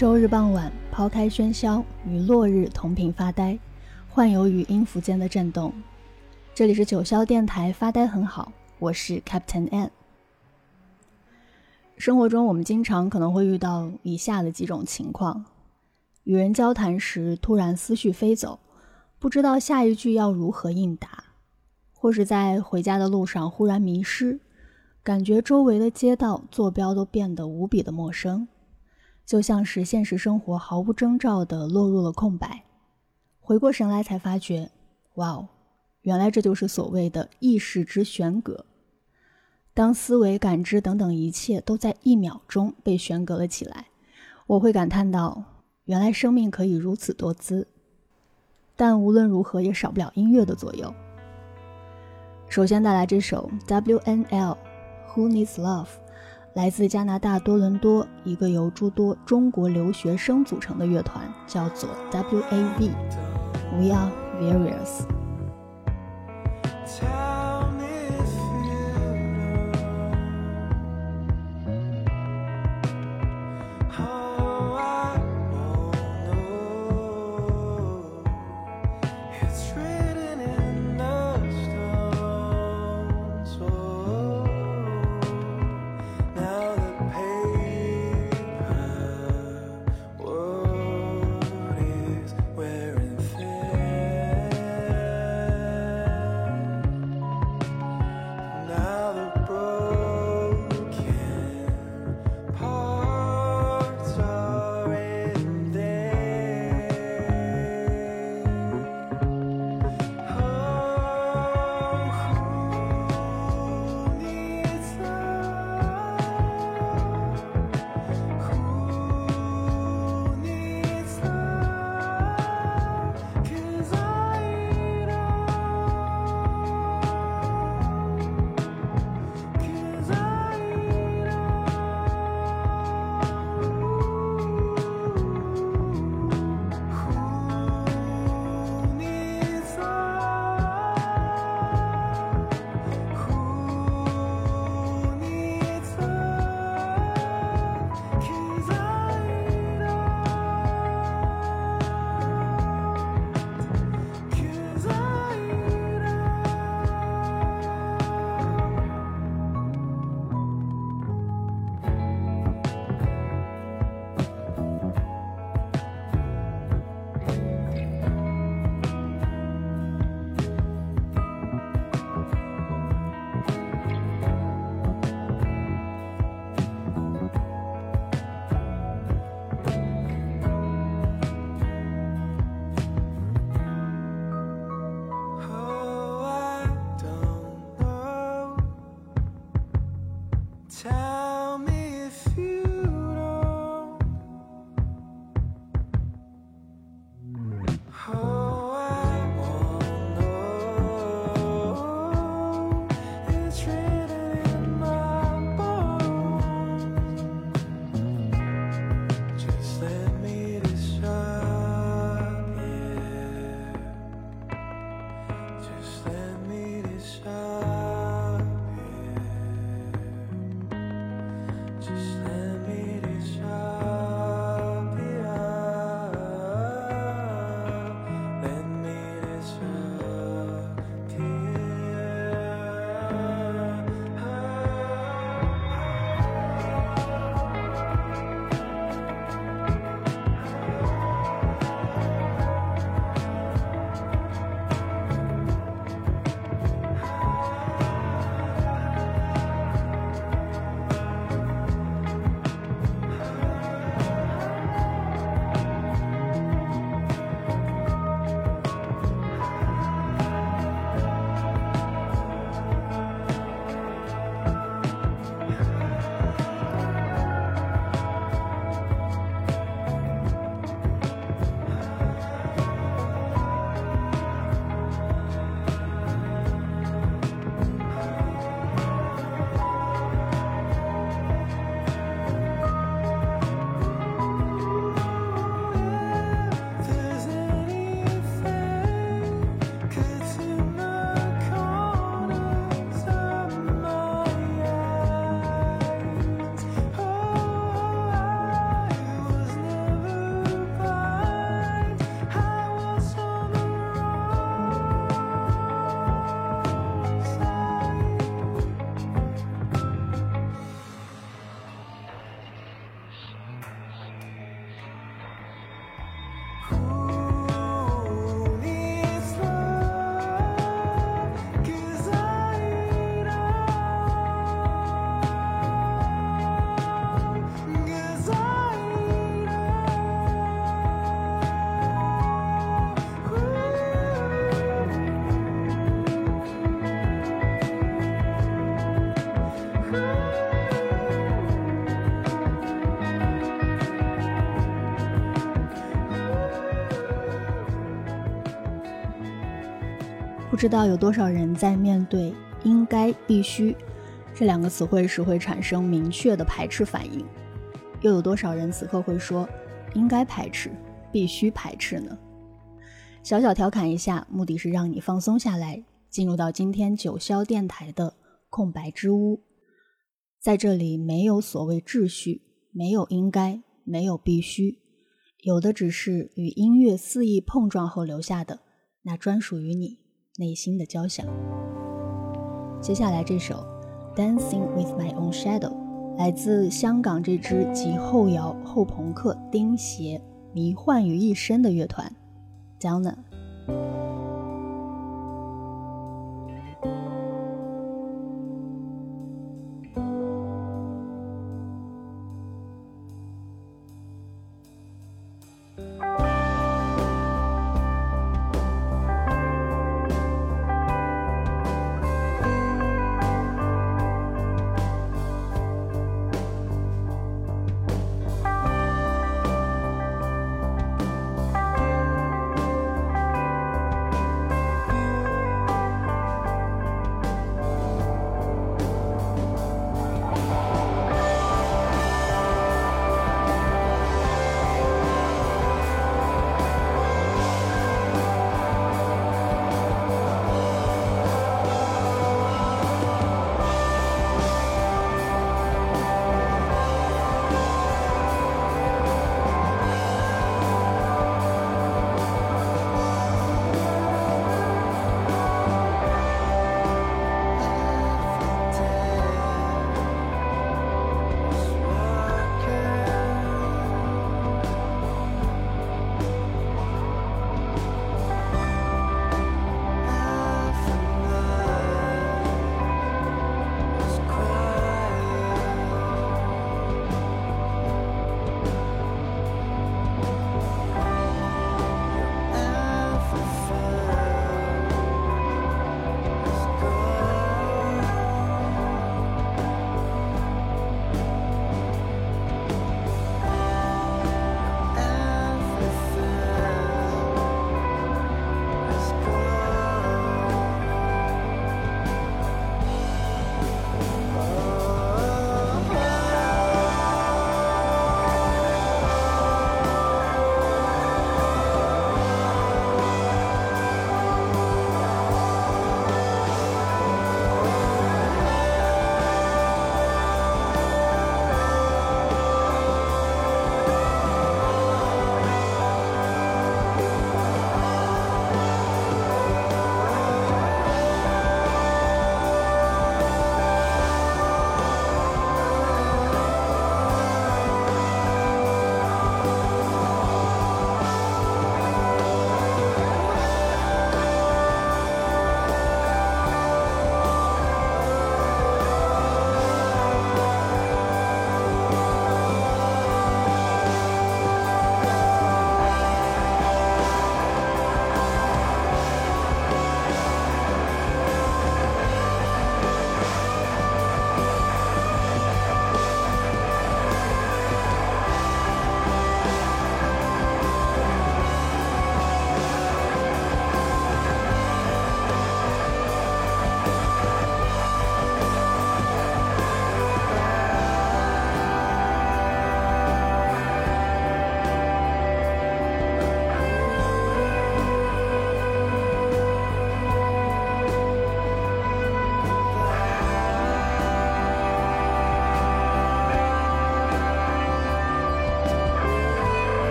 周日傍晚，抛开喧嚣，与落日同频发呆，幻游于音符间的震动。这里是九霄电台，发呆很好，我是 Captain N。生活中，我们经常可能会遇到以下的几种情况：与人交谈时，突然思绪飞走，不知道下一句要如何应答；或是在回家的路上忽然迷失，感觉周围的街道坐标都变得无比的陌生。就像是现实生活毫无征兆地落入了空白，回过神来才发觉，哇哦，原来这就是所谓的意识之悬隔。当思维、感知等等一切都在一秒钟被悬隔了起来，我会感叹到，原来生命可以如此多姿。但无论如何，也少不了音乐的左右。首先带来这首 W.N.L.，Who Needs Love。来自加拿大多伦多，一个由诸多中国留学生组成的乐团，叫做 W.A.V。We are various。知道有多少人在面对“应该”“必须”这两个词汇时会产生明确的排斥反应，又有多少人此刻会说“应该排斥”“必须排斥”呢？小小调侃一下，目的是让你放松下来，进入到今天九霄电台的空白之屋。在这里，没有所谓秩序，没有应该，没有必须，有的只是与音乐肆意碰撞后留下的那专属于你。内心的交响。接下来这首《Dancing with My Own Shadow》来自香港这支集后摇、后朋克、钉鞋、迷幻于一身的乐团 donna。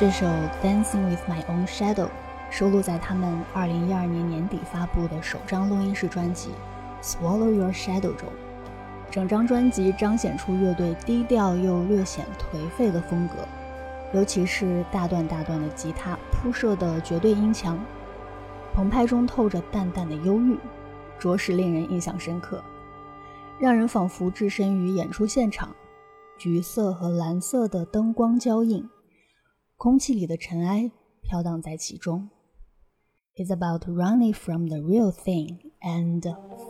这首《Dancing with My Own Shadow》收录在他们2012年年底发布的首张录音室专辑《Swallow Your Shadow》中。整张专辑彰显出乐队低调又略显颓废的风格，尤其是大段大段的吉他铺设的绝对音墙，澎湃中透着淡淡的忧郁，着实令人印象深刻，让人仿佛置身于演出现场。橘色和蓝色的灯光交映，空气里的尘埃飘荡在其中。It's about running from the real thing and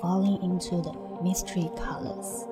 falling into the mystery colors.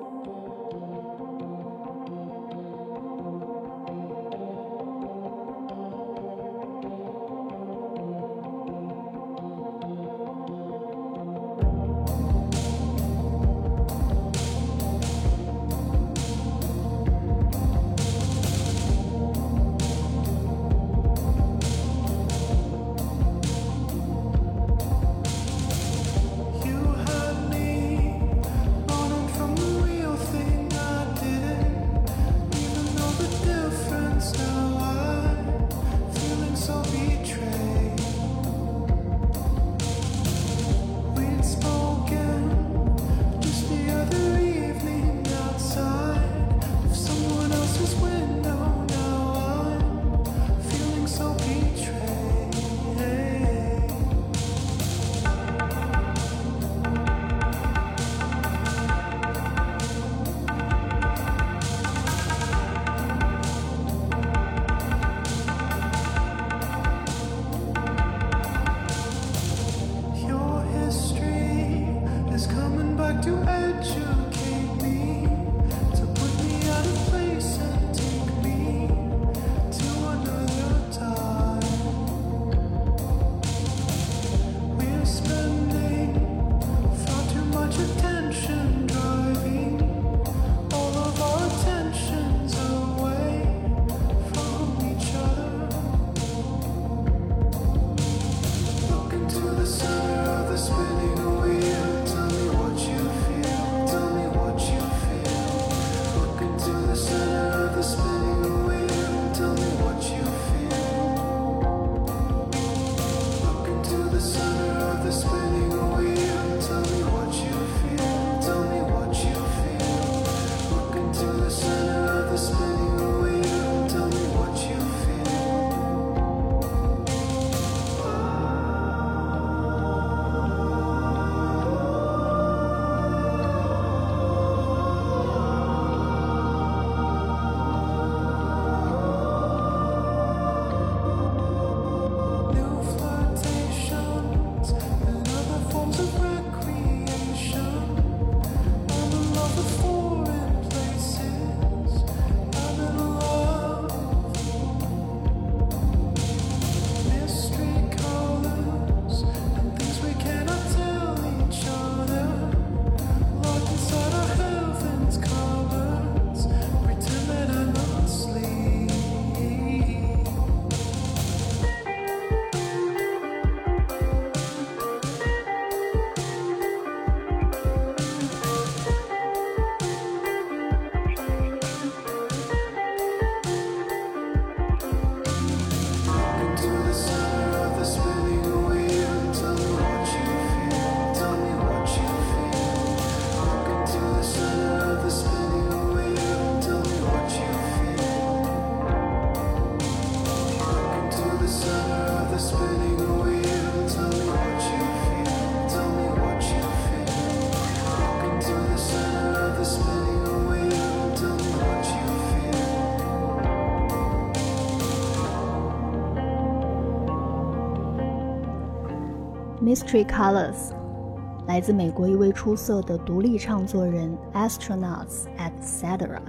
Mystery Colors，来自美国一位出色的独立唱作人 Astronauts Etc。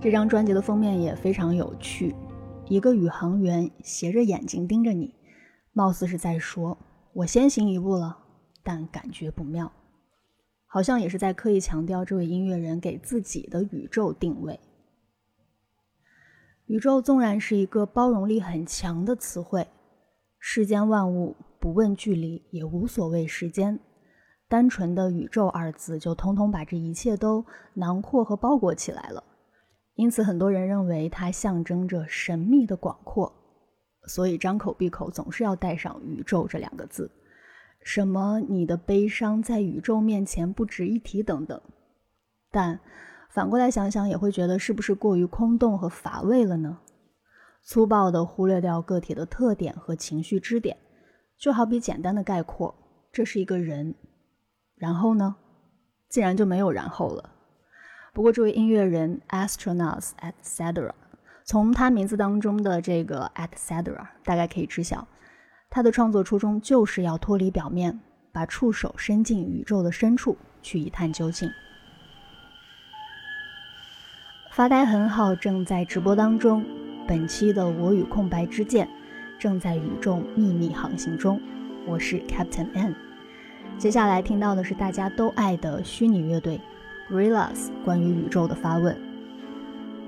这张专辑的封面也非常有趣，一个宇航员斜着眼睛盯着你，貌似是在说：“我先行一步了。”但感觉不妙，好像也是在刻意强调这位音乐人给自己的宇宙定位。宇宙纵然是一个包容力很强的词汇，世间万物。不问距离，也无所谓时间，单纯的“宇宙”二字就通通把这一切都囊括和包裹起来了。因此，很多人认为它象征着神秘的广阔，所以张口闭口总是要带上“宇宙”这两个字。什么你的悲伤在宇宙面前不值一提等等。但反过来想想，也会觉得是不是过于空洞和乏味了呢？粗暴地忽略掉个体的特点和情绪支点，就好比简单的概括：这是一个人。然后呢？自然就没有然后了。不过，这位音乐人 Astronauts etc. 从他名字当中的这个 etc. 大概可以知晓，他的创作初衷就是要脱离表面，把触手伸进宇宙的深处去一探究竟。发呆很好，正在直播当中。本期的我与空白之剑正在宇宙秘密航行中，我是 Captain N。接下来听到的是大家都爱的虚拟乐队 Gorillas 关于宇宙的发问：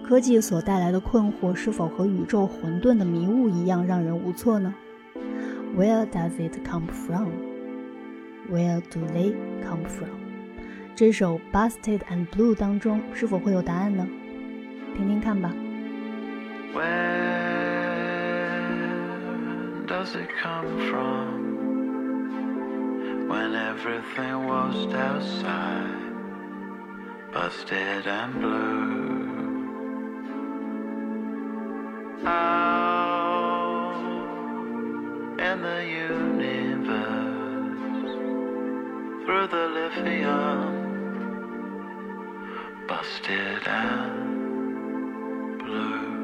科技所带来的困惑是否和宇宙混沌的迷雾一样让人无措呢？Where does it come from? Where do they come from? 这首 Busted and Blue 当中是否会有答案呢？听听看吧。Does it come from? when everything was outside, busted and blue. Out in the universe, through the lithium, busted and blue.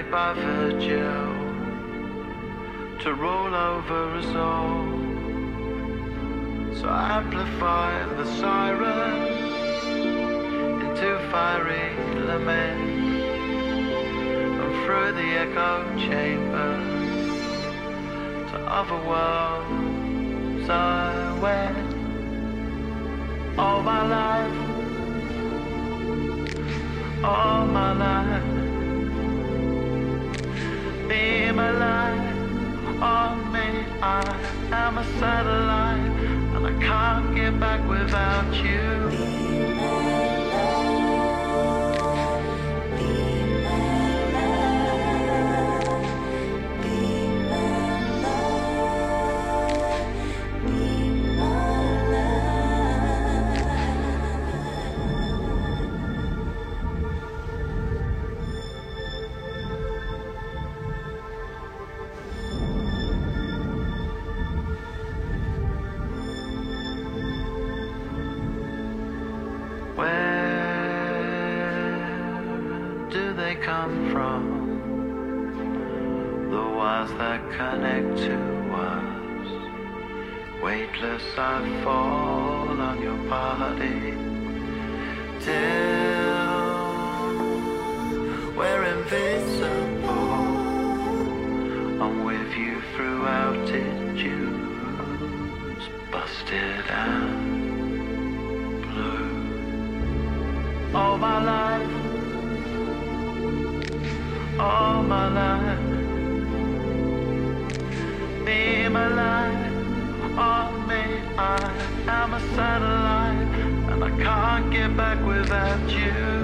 By Virgil to roll over us all. So amplify the sirens into fiery laments and through the echo chambers to other worlds I went all my life, all my life. Be my light on me, I am a satellite, and I can't get back without you. I fall on your body. Till we're invisible. I'm with you through altitudes. Busted and blue all my life, all my life. Be my I am a satellite, and I can't get back without you.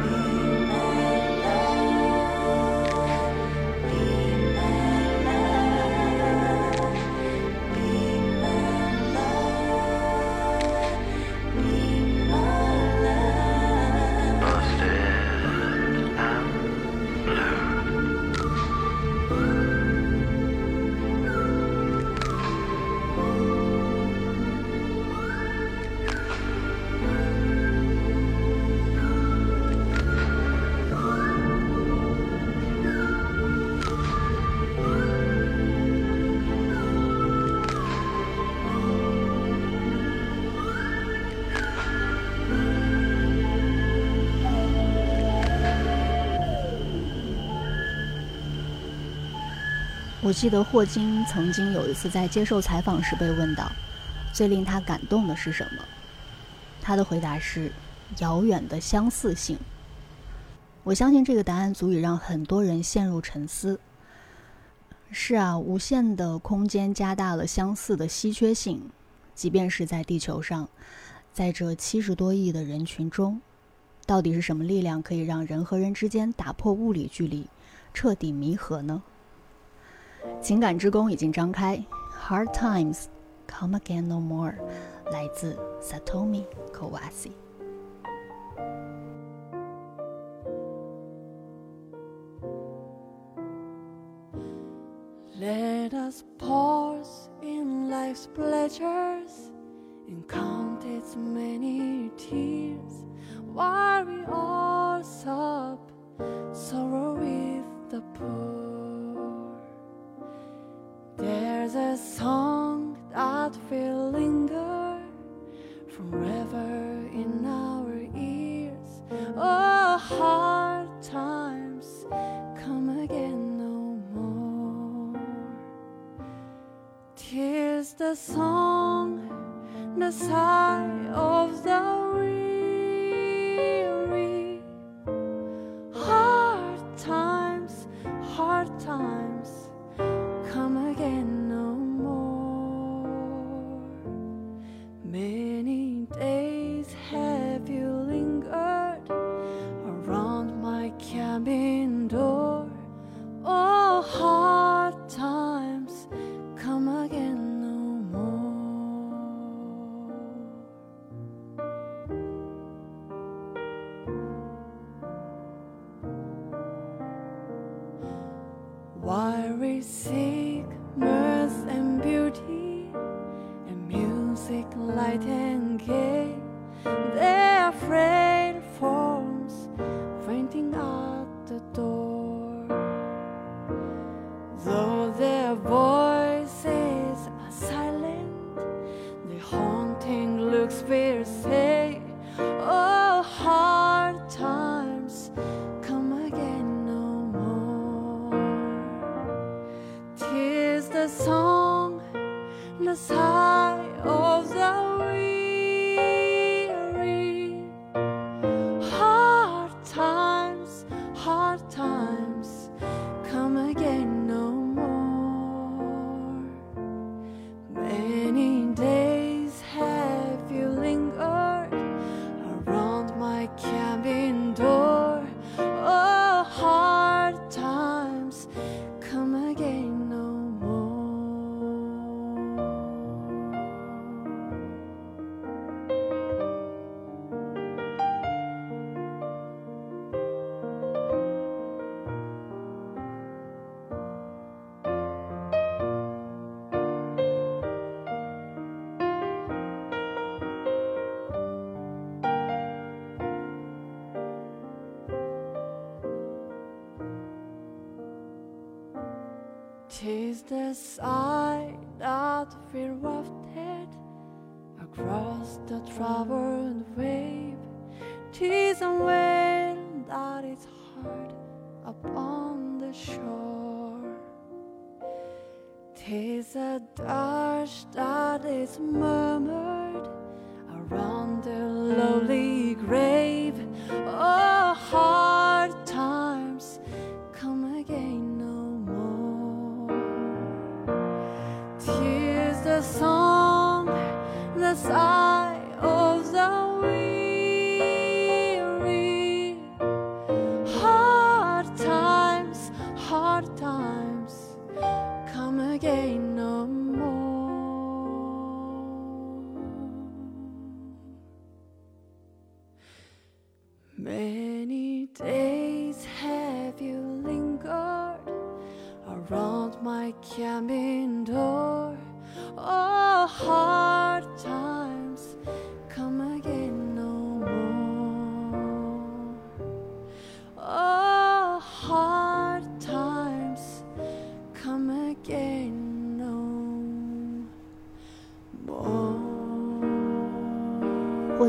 我记得霍金曾经有一次在接受采访时被问到，最令他感动的是什么？他的回答是遥远的相似性。我相信这个答案足以让很多人陷入沉思。是啊，无限的空间加大了相似的稀缺性，即便是在地球上，在这七十多亿的人群中，到底是什么力量可以让人和人之间打破物理距离，彻底弥合呢？情感之宫已经张开，Hard times come again no more，来自 Satomi Kowasi。Let us pause in life's pleasures and count its many tears while we all sob sorrow with the poor. There's a song that will linger forever in our ears. Oh, hard times come again no more. Tis the song, the sigh of the weary. Hard times, hard times Seek mirth and beauty and music light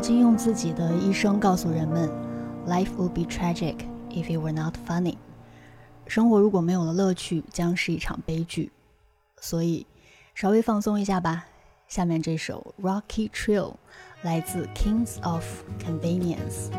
霍金用自己的一生告诉人们：“Life would be tragic if it were not funny。”生活如果没有了乐趣，将是一场悲剧。所以，稍微放松一下吧。下面这首《Rocky Trail》来自 Kings of Convenience。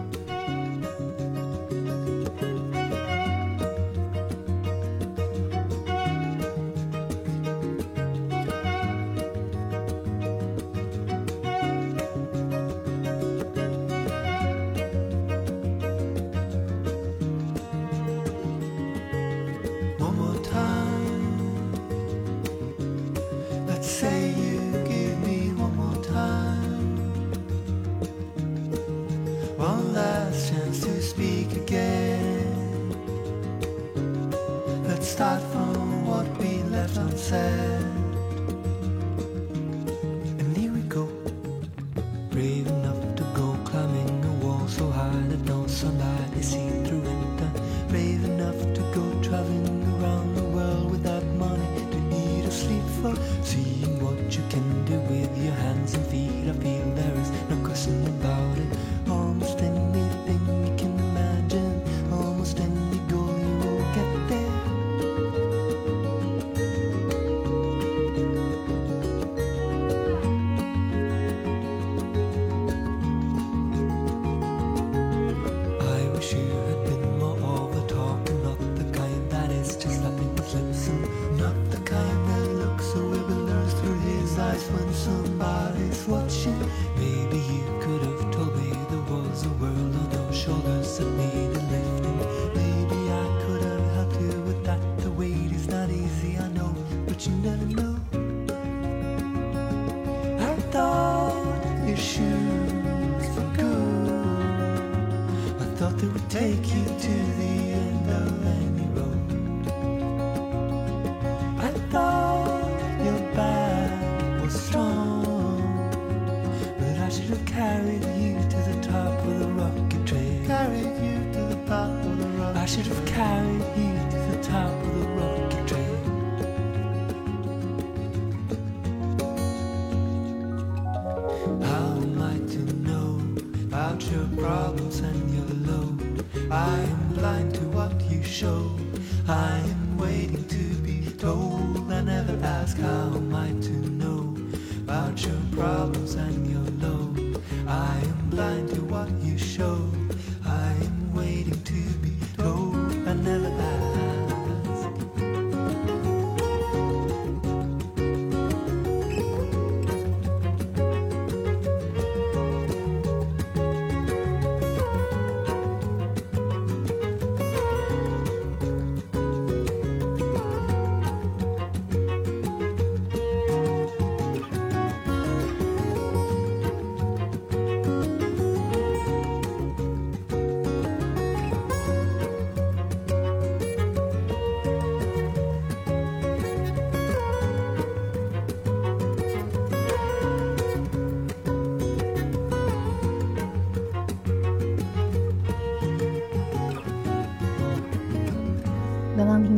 Show.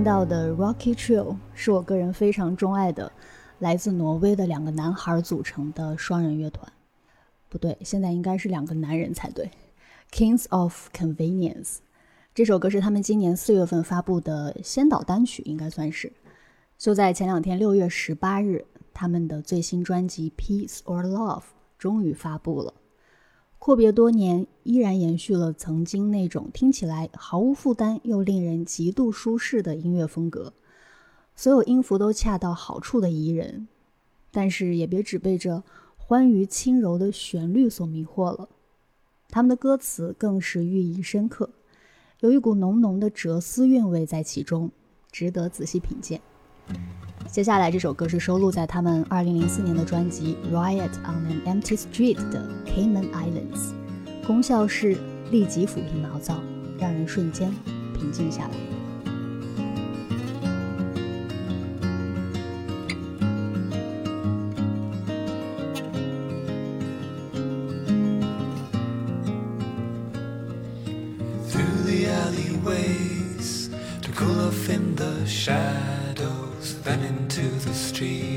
到的 Rocky Trio 是我个人非常钟爱的，来自挪威的两个男孩组成的双人乐团。不对，现在应该是两个男人才对。Kings of Convenience 这首歌是他们今年四月份发布的先导单曲，应该算是。就在前两天，六月十八日，他们的最新专辑《Peace or Love》终于发布了。阔别多年，依然延续了曾经那种听起来毫无负担又令人极度舒适的音乐风格，所有音符都恰到好处的宜人，但是也别只被这欢愉轻柔的旋律所迷惑了。他们的歌词更是寓意深刻，有一股浓浓的哲思韵味在其中，值得仔细品鉴。接下来这首歌是收录在他们2004年的专辑《Riot on an Empty Street》的 Cayman Islands，功效是立即抚平毛躁，让人瞬间平静下来。alleyways to cool off in the shadow then into the street.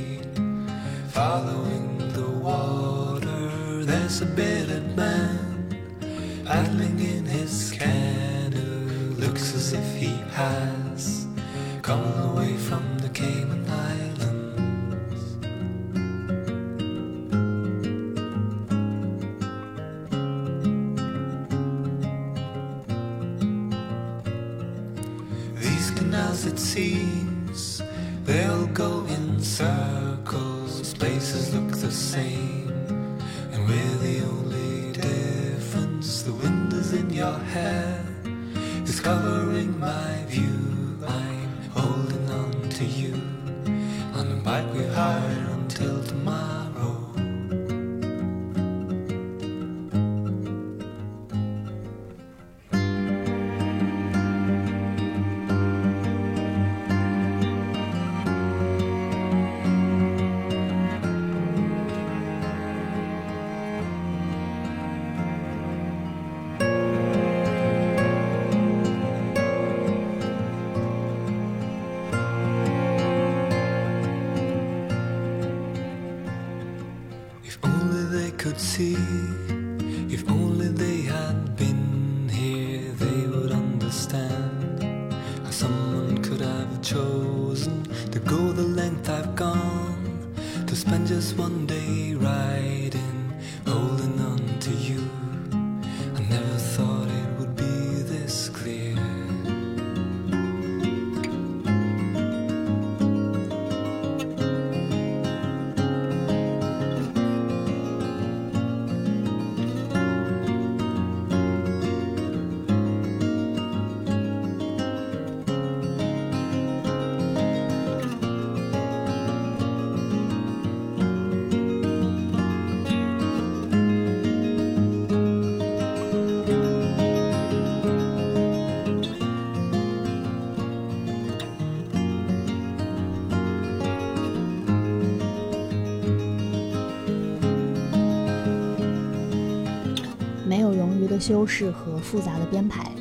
的修饰和复杂的编排，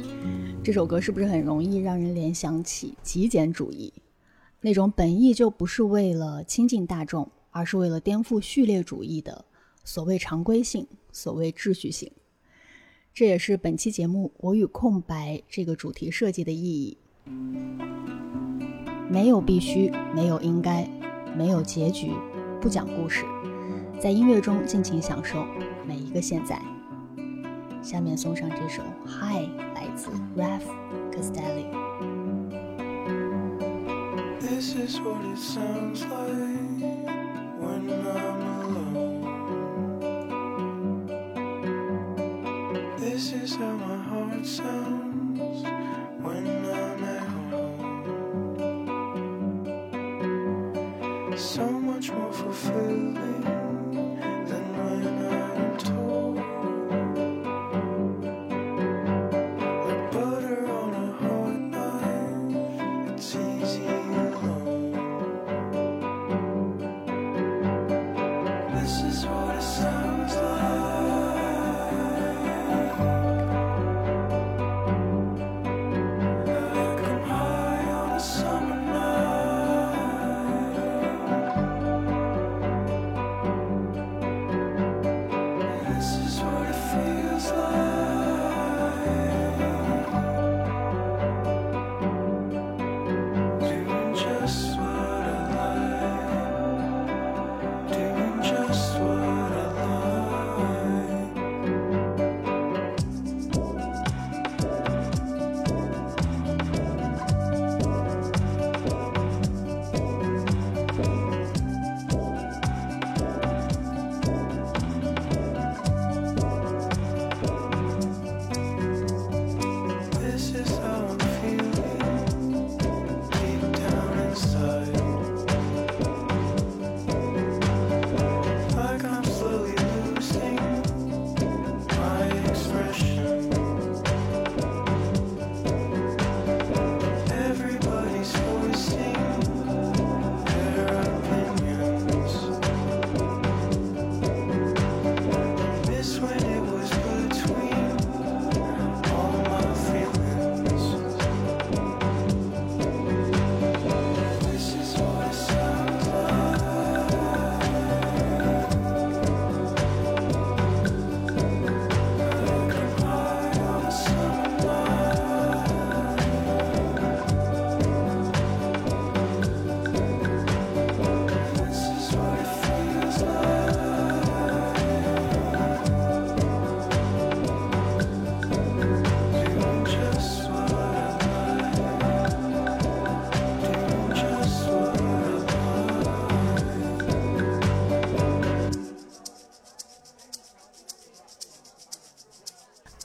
这首歌是不是很容易让人联想起极简主义？那种本意就不是为了亲近大众，而是为了颠覆序列主义的所谓常规性、所谓秩序性。这也是本期节目“我与空白”这个主题设计的意义。没有必须，没有应该，没有结局，不讲故事，在音乐中尽情享受每一个现在。下面送上这首《Hi》，来自 Ralph Castelli。 This is what it sounds like when I'm alone. This is how my heart sounds when I'm at home. So much more fulfilling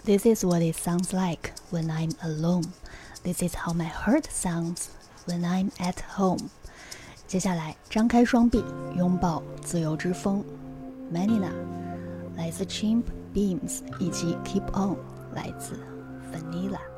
This is what it sounds like when I'm alone. This is how my heart sounds when I'm at home. 接下来，张开双臂，拥抱自由之风。Manina 来自 Chimp Beams，以及 Keep On 来自 Vanilla。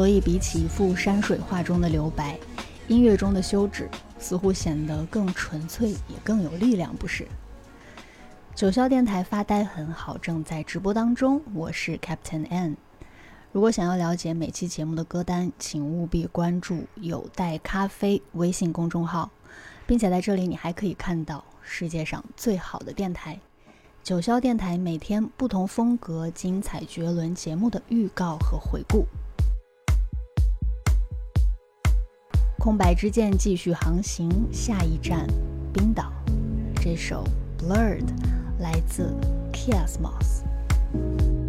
所以比起一幅山水画中的留白，音乐中的休止似乎显得更纯粹，也更有力量，不是？九霄电台发呆很好，正在直播当中，我是 Captain N。如果想要了解每期节目的歌单，请务必关注“有待咖啡”微信公众号，并且在这里你还可以看到世界上最好的电台——九霄电台每天不同风格、精彩绝伦节目的预告和回顾。空白之剑继续航行，下一站冰岛。这首《Blurred》来自 Kiasmos。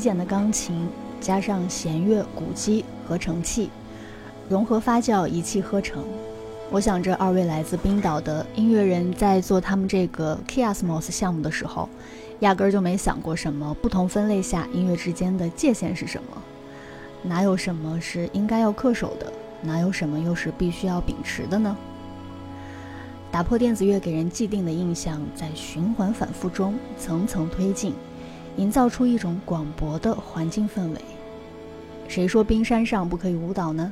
极简的钢琴加上弦乐、鼓机、合成器，融合发酵，一气呵成。我想，这二位来自冰岛的音乐人在做他们这个 Kiasmos 项目的时候，压根儿就没想过什么不同分类下音乐之间的界限是什么，哪有什么是应该要恪守的，哪有什么又是必须要秉持的呢？打破电子乐给人既定的印象，在循环反复中层层推进，营造出一种广博的环境氛围。谁说冰山上不可以舞蹈呢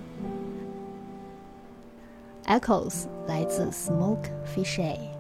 ？Echoes 来自 Smoke Fisher。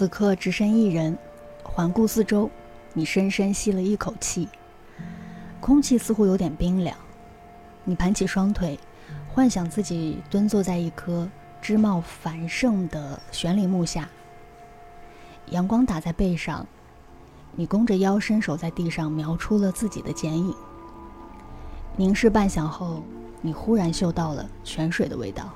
此刻只身一人，环顾四周，你深深吸了一口气，空气似乎有点冰凉。你盘起双腿，幻想自己蹲坐在一棵枝茂繁盛的悬铃木下，阳光打在背上，你弓着腰伸手在地上描出了自己的剪影。凝视半晌后，你忽然嗅到了泉水的味道。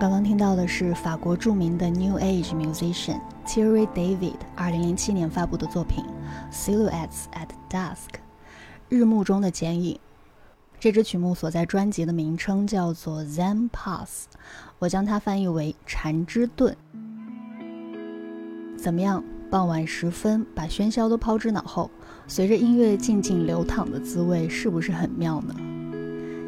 刚刚听到的是法国著名的 New Age musician Thierry David 二零零七年发布的作品《Silhouettes at Dusk》，日暮中的剪影》。这支曲目所在专辑的名称叫做《Zen Pass》，我将它翻译为“禅之盾”。怎么样？傍晚时分，把喧嚣都抛之脑后，随着音乐静静流淌的滋味，是不是很妙呢？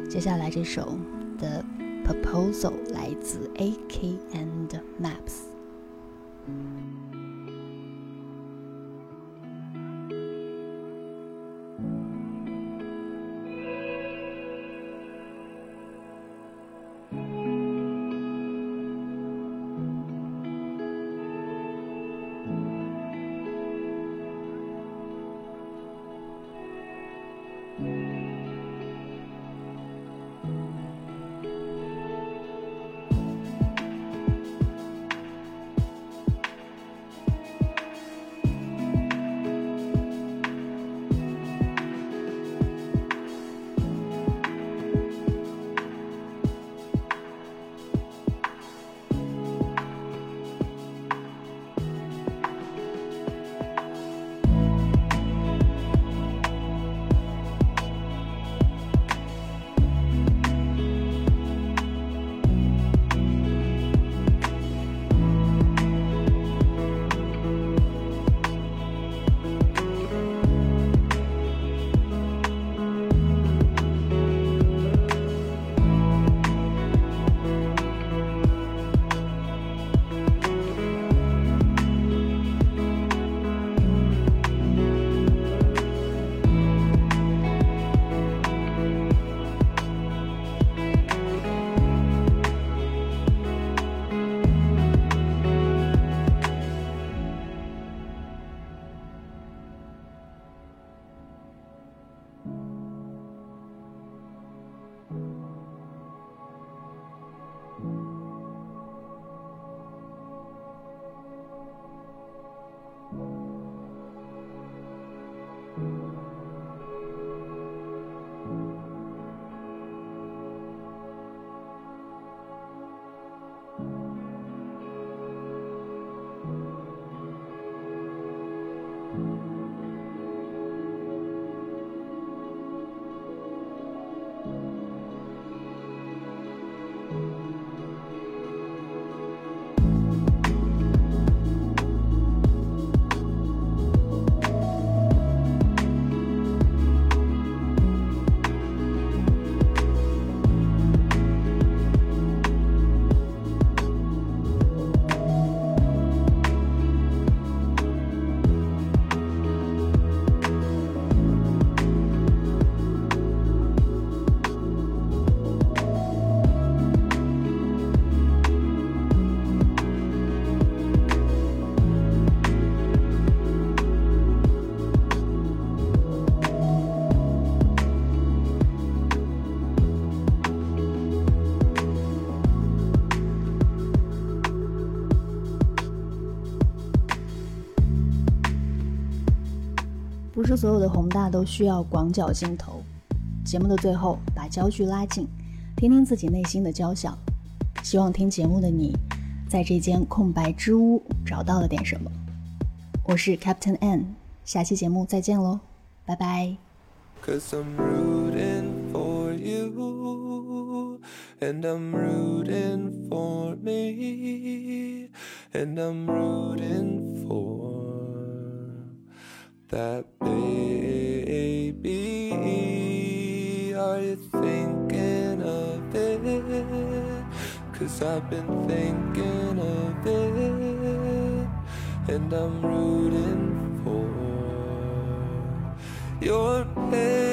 接下来这首《The Proposal》来自 AK and Maps。所有的宏大都需要广角镜头。节目的最后，把焦距拉近，听听自己内心的交响。希望听节目的你，在这间空白之屋找到了点什么。我是 Captain N，下期节目再见喽，拜拜。Cause I'm rooting for you, and I'm rooting for me, and I'm rooting for that baby. Are you thinking of it? Cause I've been thinking of it, and I'm rooting for your patience.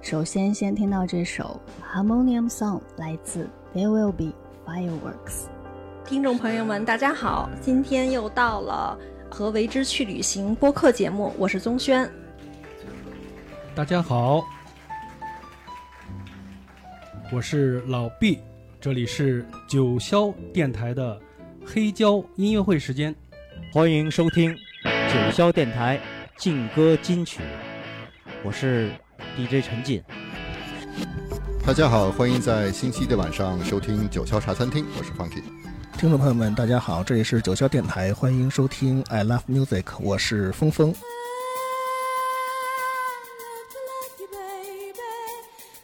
首先，先听到这首《Harmonium Song》，来自 There Will Be Fireworks。听众朋友们，大家好，今天又到了和为之去旅行播客节目，我是宗轩。大家好，我是老毕，这里是九霄电台的黑胶音乐会时间，欢迎收听九霄电台劲歌金曲，我是 DJ 陈进。大家好，欢迎在星期的晚上收听九霄茶餐厅，我是 Funky。听众朋友们，大家好，这里是九霄电台，欢迎收听 I Love Music，我是峰峰。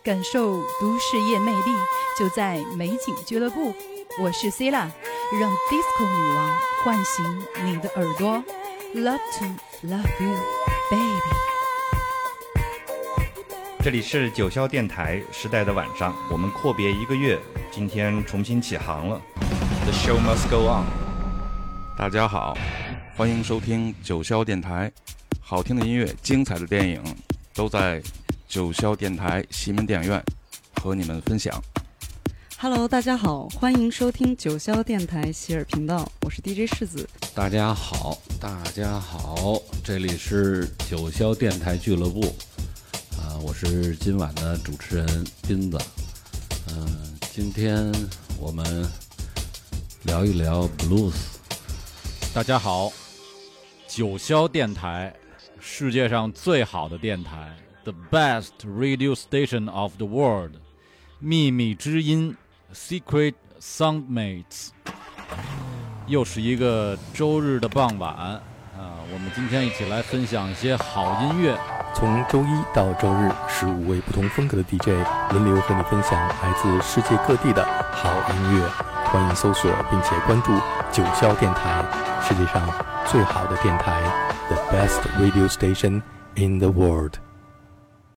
感受都市夜魅力，就在美景俱乐部。我是 c i l a 让 Disco 女王唤醒你的耳朵。Love to love you, baby。这里是九霄电台时代的晚上，我们阔别一个月，今天重新起航了。The show must go on。大家好，欢迎收听九霄电台，好听的音乐，精彩的电影，都在。九霄电台西门电影院和你们分享。Hello，大家好，欢迎收听九霄电台喜尔频道，我是 DJ 世子。大家好，大家好，这里是九霄电台俱乐部，我是今晚的主持人斌子。嗯，今天我们聊一聊 blues。大家好，九霄电台，世界上最好的电台。The best radio station of the world，秘密之音，Secret Soundmates。又是一个周日的傍晚，我们今天一起来分享一些好音乐。从周一到周日，十五位不同风格的 DJ 轮流和你分享来自世界各地的好音乐。欢迎搜索并且关注九霄电台，世界上最好的电台，The best radio station in the world。